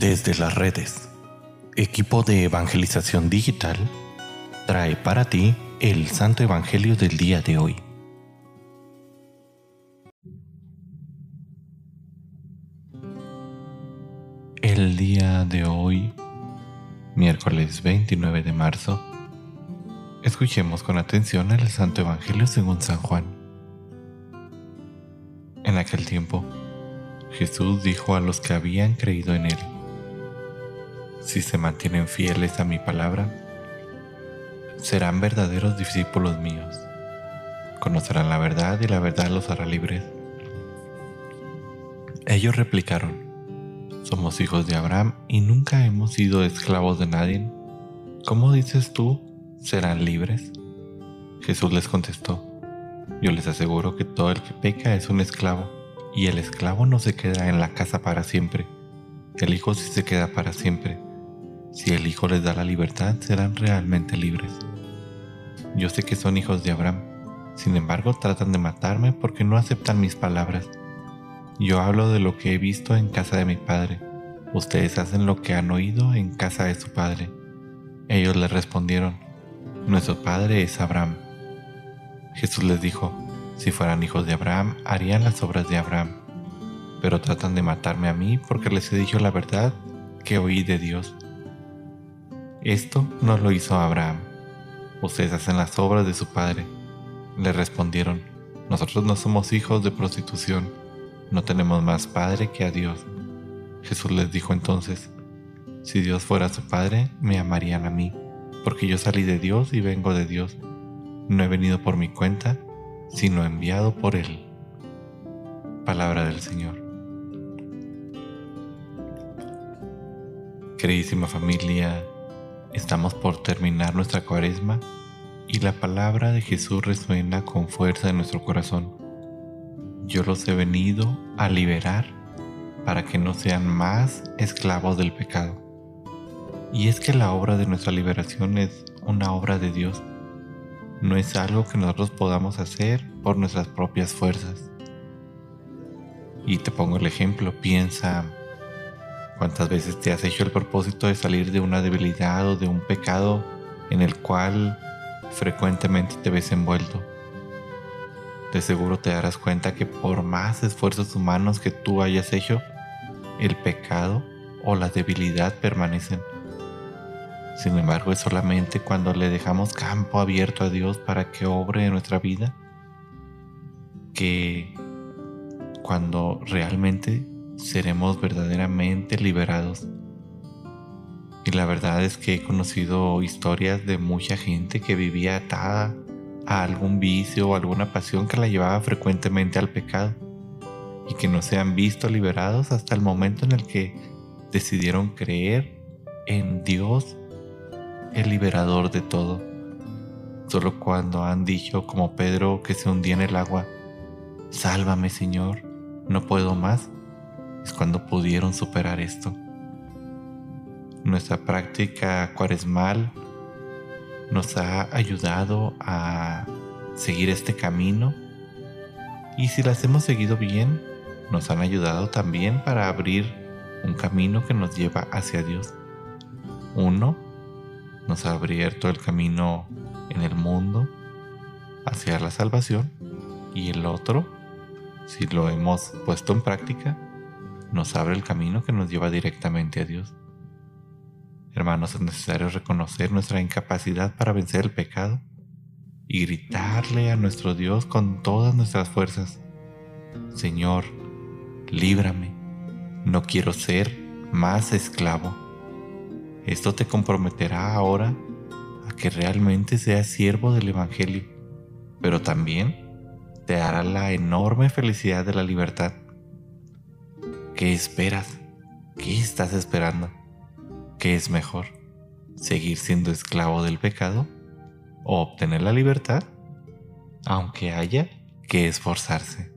Desde las redes, equipo de evangelización digital trae para ti el Santo Evangelio del día de hoy. El día de hoy, miércoles 29 de marzo, escuchemos con atención el Santo Evangelio según San Juan. En aquel tiempo, Jesús dijo a los que habían creído en Él, si se mantienen fieles a mi palabra, serán verdaderos discípulos míos. Conocerán la verdad y la verdad los hará libres. Ellos replicaron, somos hijos de Abraham y nunca hemos sido esclavos de nadie. ¿Cómo dices tú, serán libres? Jesús les contestó, yo les aseguro que todo el que peca es un esclavo, y el esclavo no se queda en la casa para siempre, el Hijo sí se queda para siempre. Si el Hijo les da la libertad, serán realmente libres. Yo sé que son hijos de Abraham, sin embargo tratan de matarme porque no aceptan mis palabras. Yo hablo de lo que he visto en casa de mi padre. Ustedes hacen lo que han oído en casa de su padre. Ellos le respondieron, Nuestro padre es Abraham. Jesús les dijo, Si fueran hijos de Abraham, harían las obras de Abraham. Pero tratan de matarme a mí porque les he dicho la verdad que oí de Dios. Esto no lo hizo Abraham. Ustedes hacen las obras de su padre. Le respondieron, nosotros no somos hijos de prostitución, no tenemos más padre que a Dios. Jesús les dijo entonces, si Dios fuera su padre, me amarían a mí, porque yo salí de Dios y vengo de Dios. No he venido por mi cuenta, sino enviado por Él. Palabra del Señor. Queridísima familia, Estamos por terminar nuestra cuaresma y la palabra de Jesús resuena con fuerza en nuestro corazón. Yo los he venido a liberar para que no sean más esclavos del pecado. Y es que la obra de nuestra liberación es una obra de Dios. No es algo que nosotros podamos hacer por nuestras propias fuerzas. Y te pongo el ejemplo, piensa ¿Cuántas veces te has hecho el propósito de salir de una debilidad o de un pecado en el cual frecuentemente te ves envuelto? De seguro te darás cuenta que por más esfuerzos humanos que tú hayas hecho, el pecado o la debilidad permanecen. Sin embargo, es solamente cuando le dejamos campo abierto a Dios para que obre en nuestra vida que cuando realmente seremos verdaderamente liberados. Y la verdad es que he conocido historias de mucha gente que vivía atada a algún vicio o alguna pasión que la llevaba frecuentemente al pecado y que no se han visto liberados hasta el momento en el que decidieron creer en Dios, el liberador de todo. Solo cuando han dicho como Pedro que se hundía en el agua, Sálvame Señor, no puedo más es cuando pudieron superar esto. Nuestra práctica cuaresmal nos ha ayudado a seguir este camino y si las hemos seguido bien, nos han ayudado también para abrir un camino que nos lleva hacia Dios. Uno, nos ha abierto el camino en el mundo hacia la salvación y el otro, si lo hemos puesto en práctica, nos abre el camino que nos lleva directamente a Dios. Hermanos, es necesario reconocer nuestra incapacidad para vencer el pecado y gritarle a nuestro Dios con todas nuestras fuerzas, Señor, líbrame, no quiero ser más esclavo. Esto te comprometerá ahora a que realmente seas siervo del Evangelio, pero también te hará la enorme felicidad de la libertad ¿Qué esperas? ¿Qué estás esperando? ¿Qué es mejor? ¿Seguir siendo esclavo del pecado? ¿O obtener la libertad? Aunque haya que esforzarse.